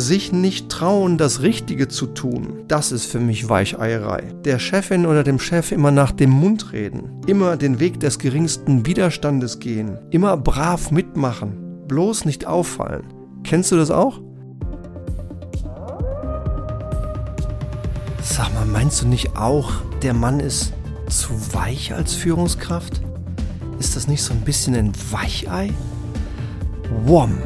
Sich nicht trauen, das Richtige zu tun, das ist für mich Weicheierei. Der Chefin oder dem Chef immer nach dem Mund reden, immer den Weg des geringsten Widerstandes gehen, immer brav mitmachen, bloß nicht auffallen. Kennst du das auch? Sag mal, meinst du nicht auch, der Mann ist zu weich als Führungskraft? Ist das nicht so ein bisschen ein Weichei? Wom!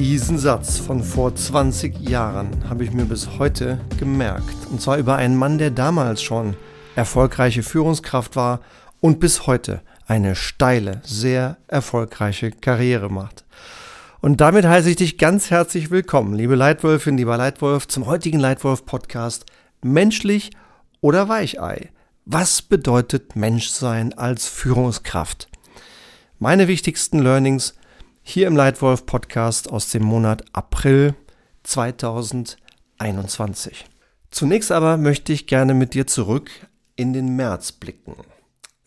Diesen Satz von vor 20 Jahren habe ich mir bis heute gemerkt. Und zwar über einen Mann, der damals schon erfolgreiche Führungskraft war und bis heute eine steile, sehr erfolgreiche Karriere macht. Und damit heiße ich dich ganz herzlich willkommen, liebe Leitwölfin, lieber Leitwolf, zum heutigen Leitwolf-Podcast Menschlich oder Weichei. Was bedeutet Menschsein als Führungskraft? Meine wichtigsten Learnings hier im Leitwolf Podcast aus dem Monat April 2021. Zunächst aber möchte ich gerne mit dir zurück in den März blicken.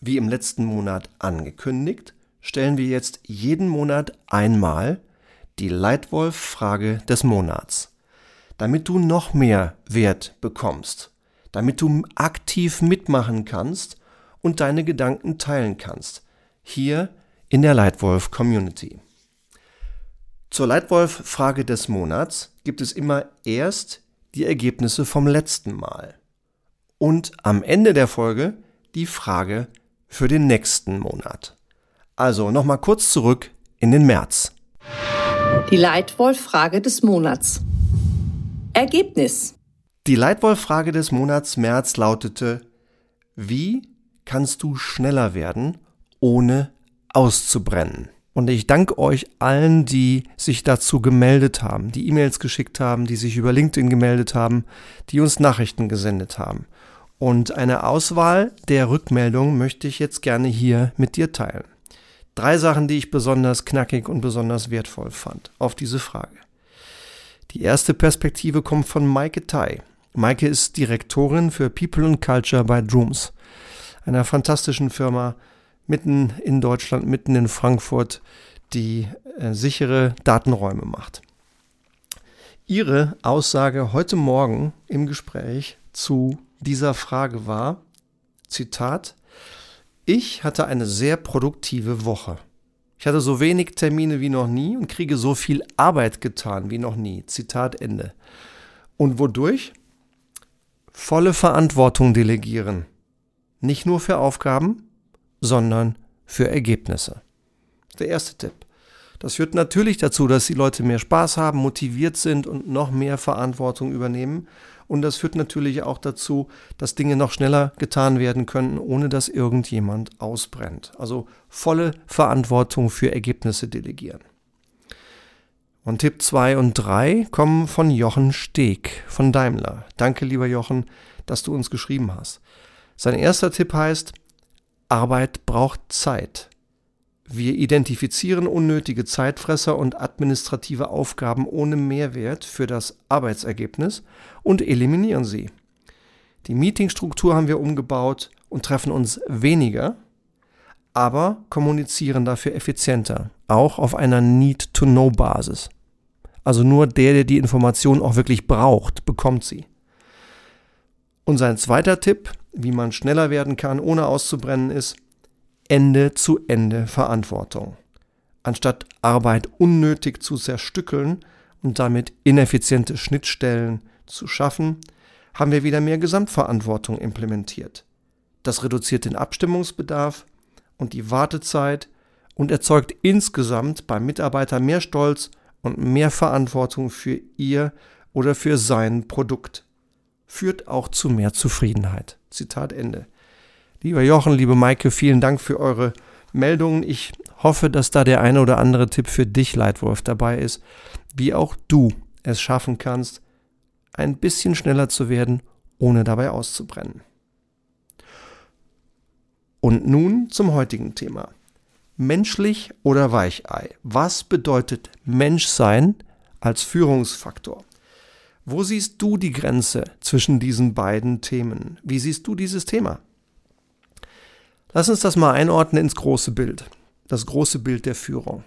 Wie im letzten Monat angekündigt, stellen wir jetzt jeden Monat einmal die Leitwolf-Frage des Monats, damit du noch mehr Wert bekommst, damit du aktiv mitmachen kannst und deine Gedanken teilen kannst, hier in der Leitwolf Community. Zur Leitwolf-Frage des Monats gibt es immer erst die Ergebnisse vom letzten Mal und am Ende der Folge die Frage für den nächsten Monat. Also nochmal kurz zurück in den März. Die Leitwolf-Frage des Monats. Ergebnis. Die Leitwolf-Frage des Monats März lautete, wie kannst du schneller werden, ohne auszubrennen? Und ich danke euch allen, die sich dazu gemeldet haben, die E-Mails geschickt haben, die sich über LinkedIn gemeldet haben, die uns Nachrichten gesendet haben. Und eine Auswahl der Rückmeldungen möchte ich jetzt gerne hier mit dir teilen. Drei Sachen, die ich besonders knackig und besonders wertvoll fand auf diese Frage. Die erste Perspektive kommt von Maike Tai. Maike ist Direktorin für People and Culture bei Drooms, einer fantastischen Firma, mitten in Deutschland, mitten in Frankfurt, die äh, sichere Datenräume macht. Ihre Aussage heute Morgen im Gespräch zu dieser Frage war, Zitat, ich hatte eine sehr produktive Woche. Ich hatte so wenig Termine wie noch nie und kriege so viel Arbeit getan wie noch nie. Zitat Ende. Und wodurch? Volle Verantwortung delegieren. Nicht nur für Aufgaben, sondern für Ergebnisse. Der erste Tipp. Das führt natürlich dazu, dass die Leute mehr Spaß haben, motiviert sind und noch mehr Verantwortung übernehmen. Und das führt natürlich auch dazu, dass Dinge noch schneller getan werden können, ohne dass irgendjemand ausbrennt. Also volle Verantwortung für Ergebnisse delegieren. Und Tipp 2 und 3 kommen von Jochen Steg von Daimler. Danke, lieber Jochen, dass du uns geschrieben hast. Sein erster Tipp heißt, Arbeit braucht Zeit. Wir identifizieren unnötige Zeitfresser und administrative Aufgaben ohne Mehrwert für das Arbeitsergebnis und eliminieren sie. Die Meetingstruktur haben wir umgebaut und treffen uns weniger, aber kommunizieren dafür effizienter, auch auf einer Need-to-Know-Basis. Also nur der, der die Information auch wirklich braucht, bekommt sie. Und sein zweiter Tipp, wie man schneller werden kann, ohne auszubrennen, ist Ende zu Ende Verantwortung. Anstatt Arbeit unnötig zu zerstückeln und damit ineffiziente Schnittstellen zu schaffen, haben wir wieder mehr Gesamtverantwortung implementiert. Das reduziert den Abstimmungsbedarf und die Wartezeit und erzeugt insgesamt beim Mitarbeiter mehr Stolz und mehr Verantwortung für ihr oder für sein Produkt führt auch zu mehr Zufriedenheit. Zitat Ende. Lieber Jochen, liebe Maike, vielen Dank für eure Meldungen. Ich hoffe, dass da der eine oder andere Tipp für dich, Leitwolf, dabei ist, wie auch du es schaffen kannst, ein bisschen schneller zu werden, ohne dabei auszubrennen. Und nun zum heutigen Thema. Menschlich oder Weichei? Was bedeutet Menschsein als Führungsfaktor? Wo siehst du die Grenze zwischen diesen beiden Themen? Wie siehst du dieses Thema? Lass uns das mal einordnen ins große Bild, das große Bild der Führung.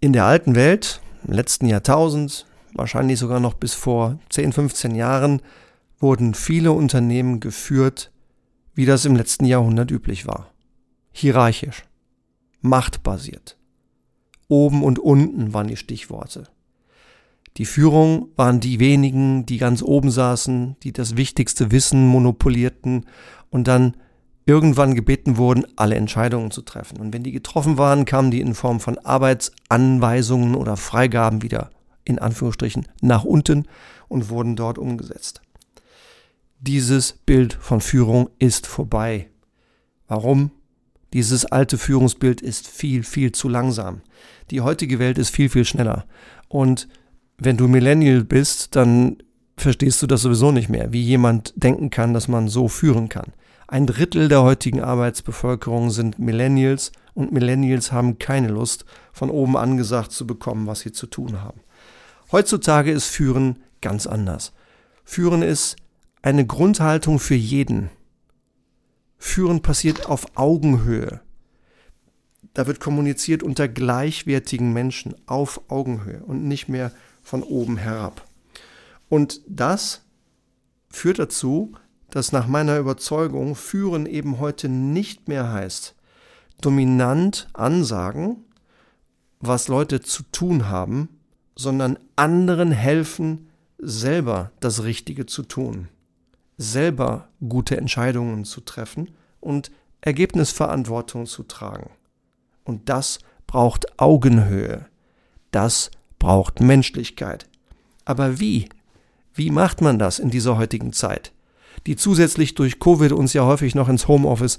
In der alten Welt, im letzten Jahrtausend, wahrscheinlich sogar noch bis vor 10, 15 Jahren, wurden viele Unternehmen geführt, wie das im letzten Jahrhundert üblich war. Hierarchisch, machtbasiert. Oben und unten waren die Stichworte. Die Führung waren die wenigen, die ganz oben saßen, die das wichtigste Wissen monopolierten und dann irgendwann gebeten wurden, alle Entscheidungen zu treffen. Und wenn die getroffen waren, kamen die in Form von Arbeitsanweisungen oder Freigaben wieder in Anführungsstrichen nach unten und wurden dort umgesetzt. Dieses Bild von Führung ist vorbei. Warum? Dieses alte Führungsbild ist viel, viel zu langsam. Die heutige Welt ist viel, viel schneller. Und wenn du Millennial bist, dann verstehst du das sowieso nicht mehr, wie jemand denken kann, dass man so führen kann. Ein Drittel der heutigen Arbeitsbevölkerung sind Millennials und Millennials haben keine Lust, von oben angesagt zu bekommen, was sie zu tun haben. Heutzutage ist Führen ganz anders. Führen ist eine Grundhaltung für jeden. Führen passiert auf Augenhöhe. Da wird kommuniziert unter gleichwertigen Menschen auf Augenhöhe und nicht mehr von oben herab. Und das führt dazu, dass nach meiner Überzeugung Führen eben heute nicht mehr heißt, dominant ansagen, was Leute zu tun haben, sondern anderen helfen, selber das Richtige zu tun, selber gute Entscheidungen zu treffen und Ergebnisverantwortung zu tragen. Und das braucht Augenhöhe. Das braucht Menschlichkeit. Aber wie? Wie macht man das in dieser heutigen Zeit? Die zusätzlich durch Covid uns ja häufig noch ins Homeoffice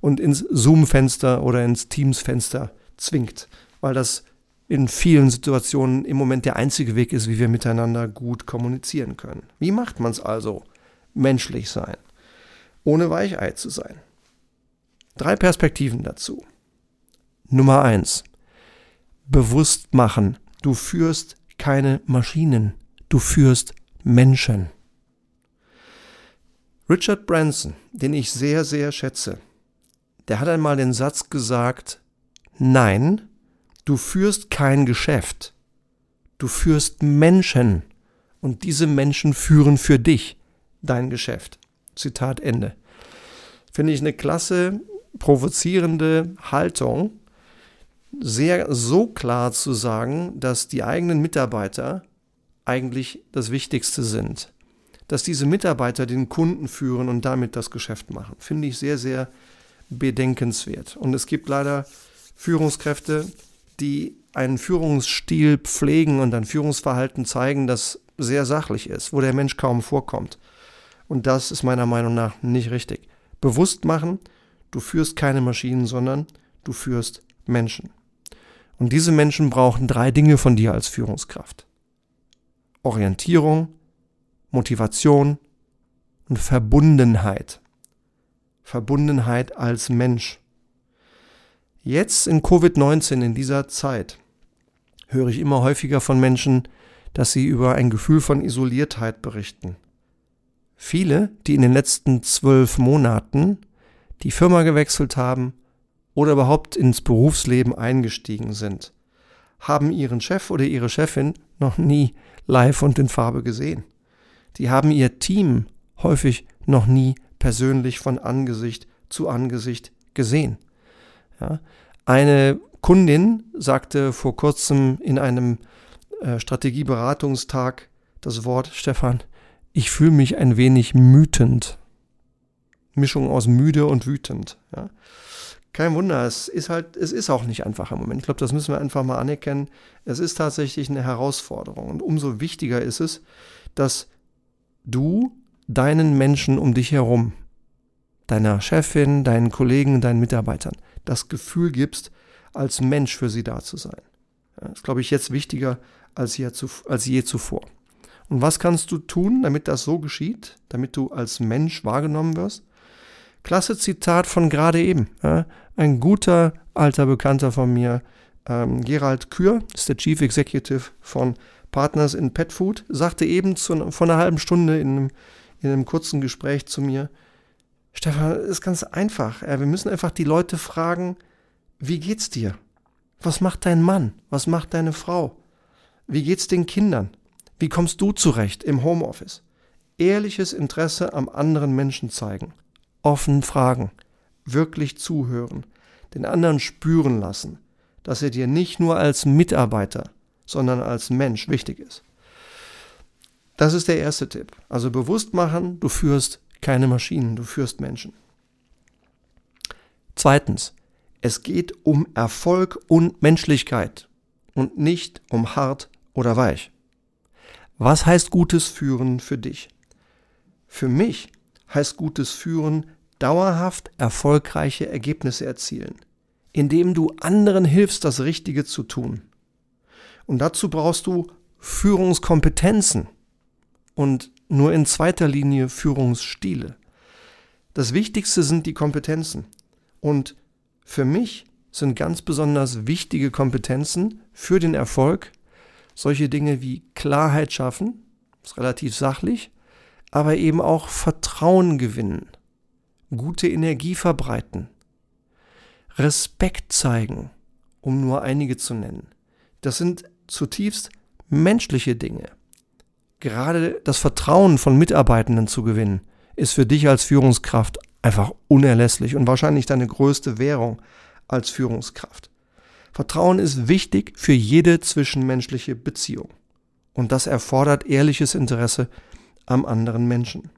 und ins Zoom-Fenster oder ins Teams-Fenster zwingt, weil das in vielen Situationen im Moment der einzige Weg ist, wie wir miteinander gut kommunizieren können. Wie macht man es also? Menschlich sein, ohne Weichei zu sein. Drei Perspektiven dazu. Nummer eins: Bewusst machen. Du führst keine Maschinen, du führst Menschen. Richard Branson, den ich sehr, sehr schätze, der hat einmal den Satz gesagt, nein, du führst kein Geschäft, du führst Menschen und diese Menschen führen für dich dein Geschäft. Zitat Ende. Finde ich eine klasse, provozierende Haltung, sehr so klar zu sagen, dass die eigenen Mitarbeiter eigentlich das Wichtigste sind. Dass diese Mitarbeiter den Kunden führen und damit das Geschäft machen, finde ich sehr, sehr bedenkenswert. Und es gibt leider Führungskräfte, die einen Führungsstil pflegen und ein Führungsverhalten zeigen, das sehr sachlich ist, wo der Mensch kaum vorkommt. Und das ist meiner Meinung nach nicht richtig. Bewusst machen, du führst keine Maschinen, sondern du führst Menschen. Und diese Menschen brauchen drei Dinge von dir als Führungskraft. Orientierung, Motivation und Verbundenheit. Verbundenheit als Mensch. Jetzt in Covid-19, in dieser Zeit, höre ich immer häufiger von Menschen, dass sie über ein Gefühl von Isoliertheit berichten. Viele, die in den letzten zwölf Monaten die Firma gewechselt haben oder überhaupt ins Berufsleben eingestiegen sind, haben ihren Chef oder ihre Chefin noch nie live und in Farbe gesehen. Die haben ihr Team häufig noch nie persönlich von Angesicht zu Angesicht gesehen. Ja. Eine Kundin sagte vor kurzem in einem äh, Strategieberatungstag das Wort, Stefan, ich fühle mich ein wenig mütend. Mischung aus müde und wütend. Ja. Kein Wunder, es ist halt, es ist auch nicht einfach im Moment. Ich glaube, das müssen wir einfach mal anerkennen. Es ist tatsächlich eine Herausforderung. Und umso wichtiger ist es, dass du deinen Menschen um dich herum, deiner Chefin, deinen Kollegen, deinen Mitarbeitern, das Gefühl gibst, als Mensch für sie da zu sein. das ist, glaube ich, jetzt wichtiger als je, als je zuvor. Und was kannst du tun, damit das so geschieht, damit du als Mensch wahrgenommen wirst? Klasse Zitat von gerade eben. Ja, ein guter alter Bekannter von mir, ähm, Gerald Kür, ist der Chief Executive von Partners in Pet Food, sagte eben zu, vor einer halben Stunde in einem, in einem kurzen Gespräch zu mir, Stefan, ist ganz einfach. Wir müssen einfach die Leute fragen, wie geht's dir? Was macht dein Mann? Was macht deine Frau? Wie geht's den Kindern? Wie kommst du zurecht im Homeoffice? Ehrliches Interesse am anderen Menschen zeigen, offen fragen, wirklich zuhören, den anderen spüren lassen, dass er dir nicht nur als Mitarbeiter, sondern als Mensch wichtig ist. Das ist der erste Tipp. Also bewusst machen, du führst keine Maschinen, du führst Menschen. Zweitens, es geht um Erfolg und Menschlichkeit und nicht um hart oder weich. Was heißt gutes Führen für dich? Für mich heißt gutes Führen dauerhaft erfolgreiche Ergebnisse erzielen, indem du anderen hilfst, das Richtige zu tun. Und dazu brauchst du Führungskompetenzen und nur in zweiter Linie Führungsstile. Das Wichtigste sind die Kompetenzen. Und für mich sind ganz besonders wichtige Kompetenzen für den Erfolg solche Dinge wie Klarheit schaffen, ist relativ sachlich, aber eben auch Vertrauen gewinnen, gute Energie verbreiten, Respekt zeigen, um nur einige zu nennen. Das sind zutiefst menschliche Dinge. Gerade das Vertrauen von Mitarbeitenden zu gewinnen, ist für dich als Führungskraft einfach unerlässlich und wahrscheinlich deine größte Währung als Führungskraft. Vertrauen ist wichtig für jede zwischenmenschliche Beziehung. Und das erfordert ehrliches Interesse am anderen Menschen.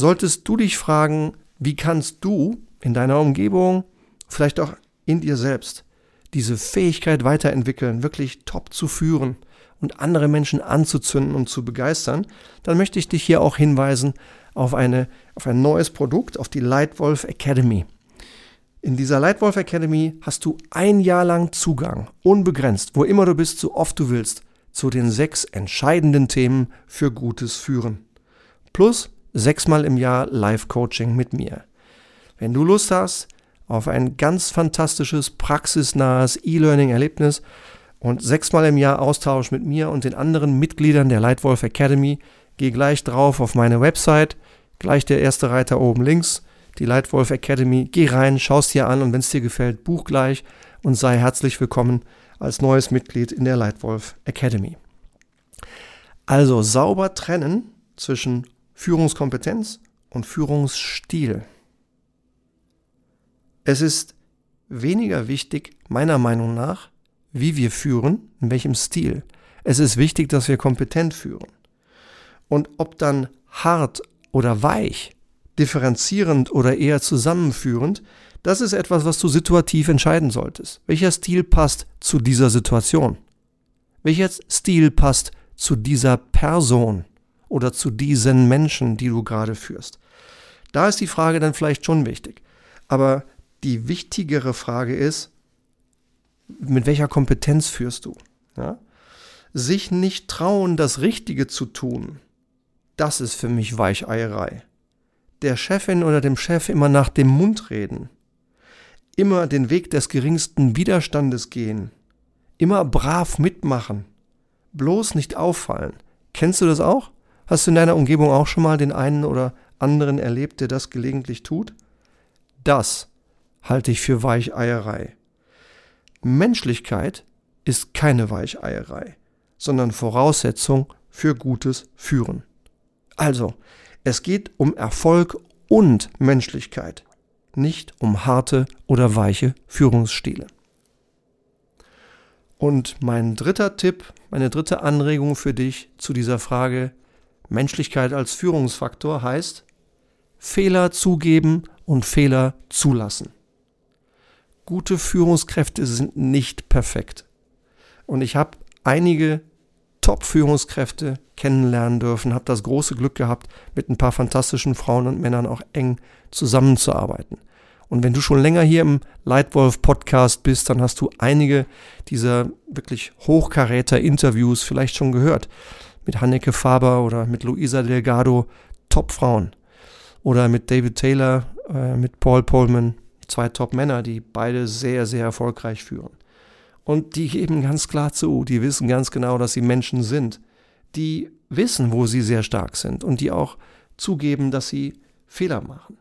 Solltest du dich fragen, wie kannst du in deiner Umgebung, vielleicht auch in dir selbst, diese Fähigkeit weiterentwickeln, wirklich top zu führen und andere Menschen anzuzünden und zu begeistern, dann möchte ich dich hier auch hinweisen auf, eine, auf ein neues Produkt, auf die Lightwolf Academy. In dieser Lightwolf Academy hast du ein Jahr lang Zugang, unbegrenzt, wo immer du bist, so oft du willst, zu den sechs entscheidenden Themen für gutes Führen. Plus sechsmal im Jahr Live-Coaching mit mir. Wenn du Lust hast auf ein ganz fantastisches, praxisnahes E-Learning-Erlebnis und sechsmal im Jahr Austausch mit mir und den anderen Mitgliedern der Lightwolf Academy, Geh gleich drauf auf meine Website, gleich der erste Reiter oben links, die Lightwolf Academy. Geh rein, schaust dir an und wenn es dir gefällt, buch gleich und sei herzlich willkommen als neues Mitglied in der Lightwolf Academy. Also sauber trennen zwischen Führungskompetenz und Führungsstil. Es ist weniger wichtig, meiner Meinung nach, wie wir führen, in welchem Stil. Es ist wichtig, dass wir kompetent führen. Und ob dann hart oder weich, differenzierend oder eher zusammenführend, das ist etwas, was du situativ entscheiden solltest. Welcher Stil passt zu dieser Situation? Welcher Stil passt zu dieser Person oder zu diesen Menschen, die du gerade führst? Da ist die Frage dann vielleicht schon wichtig. Aber die wichtigere Frage ist, mit welcher Kompetenz führst du? Ja? Sich nicht trauen, das Richtige zu tun, das ist für mich Weicheierei. Der Chefin oder dem Chef immer nach dem Mund reden. Immer den Weg des geringsten Widerstandes gehen. Immer brav mitmachen. Bloß nicht auffallen. Kennst du das auch? Hast du in deiner Umgebung auch schon mal den einen oder anderen erlebt, der das gelegentlich tut? Das halte ich für Weicheierei. Menschlichkeit ist keine Weicheierei, sondern Voraussetzung für gutes Führen. Also, es geht um Erfolg und Menschlichkeit, nicht um harte oder weiche Führungsstile. Und mein dritter Tipp, meine dritte Anregung für dich zu dieser Frage Menschlichkeit als Führungsfaktor heißt, Fehler zugeben und Fehler zulassen. Gute Führungskräfte sind nicht perfekt. Und ich habe einige Top-Führungskräfte kennenlernen dürfen, habe das große Glück gehabt, mit ein paar fantastischen Frauen und Männern auch eng zusammenzuarbeiten. Und wenn du schon länger hier im Lightwolf Podcast bist, dann hast du einige dieser wirklich Hochkaräter-Interviews vielleicht schon gehört. Mit Hanneke Faber oder mit Luisa Delgado, Top-Frauen. Oder mit David Taylor, äh, mit Paul Pullman, zwei Top-Männer, die beide sehr, sehr erfolgreich führen. Und die geben ganz klar zu, die wissen ganz genau, dass sie Menschen sind, die wissen, wo sie sehr stark sind und die auch zugeben, dass sie Fehler machen.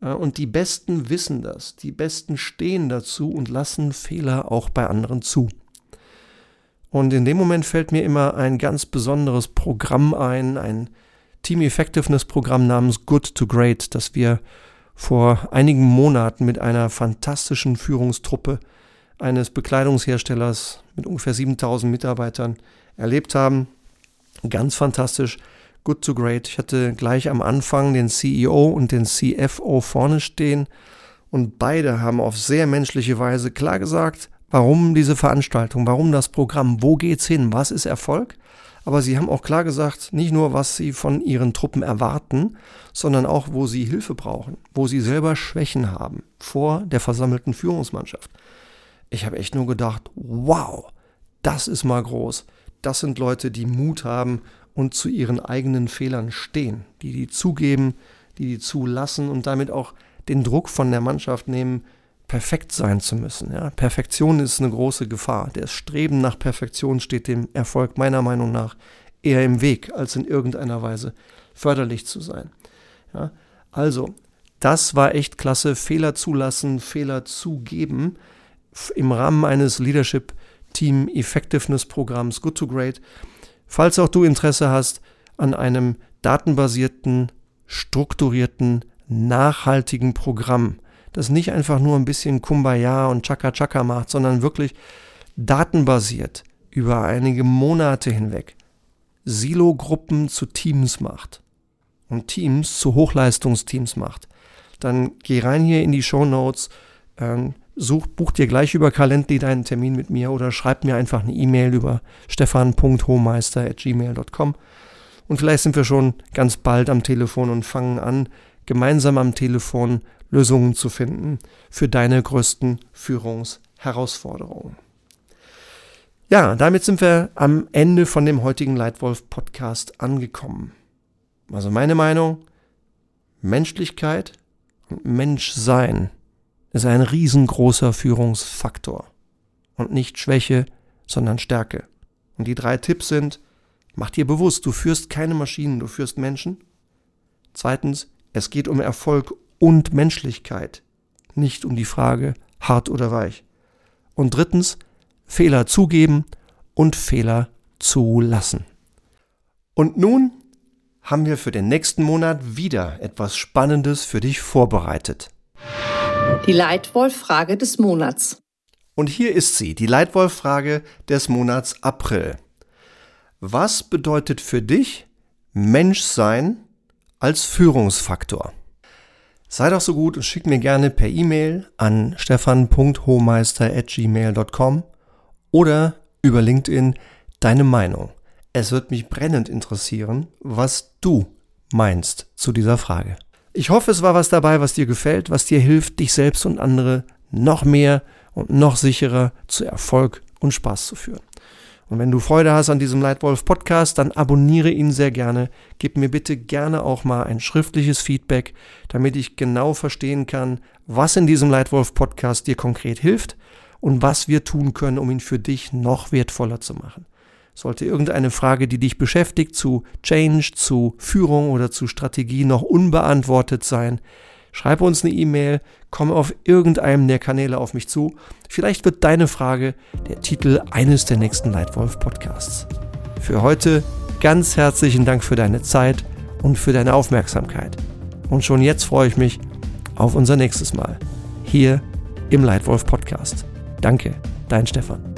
Und die Besten wissen das, die Besten stehen dazu und lassen Fehler auch bei anderen zu. Und in dem Moment fällt mir immer ein ganz besonderes Programm ein, ein Team Effectiveness Programm namens Good to Great, das wir vor einigen Monaten mit einer fantastischen Führungstruppe eines Bekleidungsherstellers mit ungefähr 7000 Mitarbeitern erlebt haben. Ganz fantastisch. Good to Great. Ich hatte gleich am Anfang den CEO und den CFO vorne stehen und beide haben auf sehr menschliche Weise klar gesagt, warum diese Veranstaltung, warum das Programm, wo geht's hin, was ist Erfolg. Aber sie haben auch klar gesagt, nicht nur, was sie von ihren Truppen erwarten, sondern auch, wo sie Hilfe brauchen, wo sie selber Schwächen haben vor der versammelten Führungsmannschaft. Ich habe echt nur gedacht, wow, das ist mal groß. Das sind Leute, die Mut haben und zu ihren eigenen Fehlern stehen, die die zugeben, die die zulassen und damit auch den Druck von der Mannschaft nehmen, perfekt sein zu müssen. Ja? Perfektion ist eine große Gefahr. Das Streben nach Perfektion steht dem Erfolg meiner Meinung nach eher im Weg, als in irgendeiner Weise förderlich zu sein. Ja? Also, das war echt klasse. Fehler zulassen, Fehler zugeben im Rahmen eines Leadership Team Effectiveness Programms Good to Great. Falls auch du Interesse hast an einem datenbasierten, strukturierten, nachhaltigen Programm, das nicht einfach nur ein bisschen Kumbaya und Chaka Chaka macht, sondern wirklich datenbasiert über einige Monate hinweg Silo-Gruppen zu Teams macht und Teams zu Hochleistungsteams macht, dann geh rein hier in die Show Notes, äh, such, buch dir gleich über Calendly deinen Termin mit mir oder schreib mir einfach eine E-Mail über stefan.hohmeister.gmail.com und vielleicht sind wir schon ganz bald am Telefon und fangen an, gemeinsam am Telefon Lösungen zu finden für deine größten Führungsherausforderungen. Ja, damit sind wir am Ende von dem heutigen Leitwolf Podcast angekommen. Also meine Meinung, Menschlichkeit und Menschsein ist ein riesengroßer Führungsfaktor und nicht Schwäche, sondern Stärke. Und die drei Tipps sind, mach dir bewusst, du führst keine Maschinen, du führst Menschen. Zweitens, es geht um Erfolg und Menschlichkeit, nicht um die Frage hart oder weich. Und drittens, Fehler zugeben und Fehler zulassen. Und nun haben wir für den nächsten Monat wieder etwas Spannendes für dich vorbereitet. Die Leitwolf-Frage des Monats. Und hier ist sie, die Leitwolf-Frage des Monats April. Was bedeutet für dich Menschsein als Führungsfaktor? Sei doch so gut und schick mir gerne per E-Mail an stefan.hohmeister.gmail.com oder über LinkedIn deine Meinung. Es wird mich brennend interessieren, was du meinst zu dieser Frage. Ich hoffe, es war was dabei, was dir gefällt, was dir hilft, dich selbst und andere noch mehr und noch sicherer zu Erfolg und Spaß zu führen. Und wenn du Freude hast an diesem Leitwolf Podcast, dann abonniere ihn sehr gerne. Gib mir bitte gerne auch mal ein schriftliches Feedback, damit ich genau verstehen kann, was in diesem Leitwolf Podcast dir konkret hilft und was wir tun können, um ihn für dich noch wertvoller zu machen. Sollte irgendeine Frage, die dich beschäftigt, zu Change, zu Führung oder zu Strategie noch unbeantwortet sein, schreib uns eine E-Mail, komm auf irgendeinem der Kanäle auf mich zu. Vielleicht wird deine Frage der Titel eines der nächsten Lightwolf Podcasts. Für heute ganz herzlichen Dank für deine Zeit und für deine Aufmerksamkeit. Und schon jetzt freue ich mich auf unser nächstes Mal hier im Lightwolf Podcast. Danke, dein Stefan.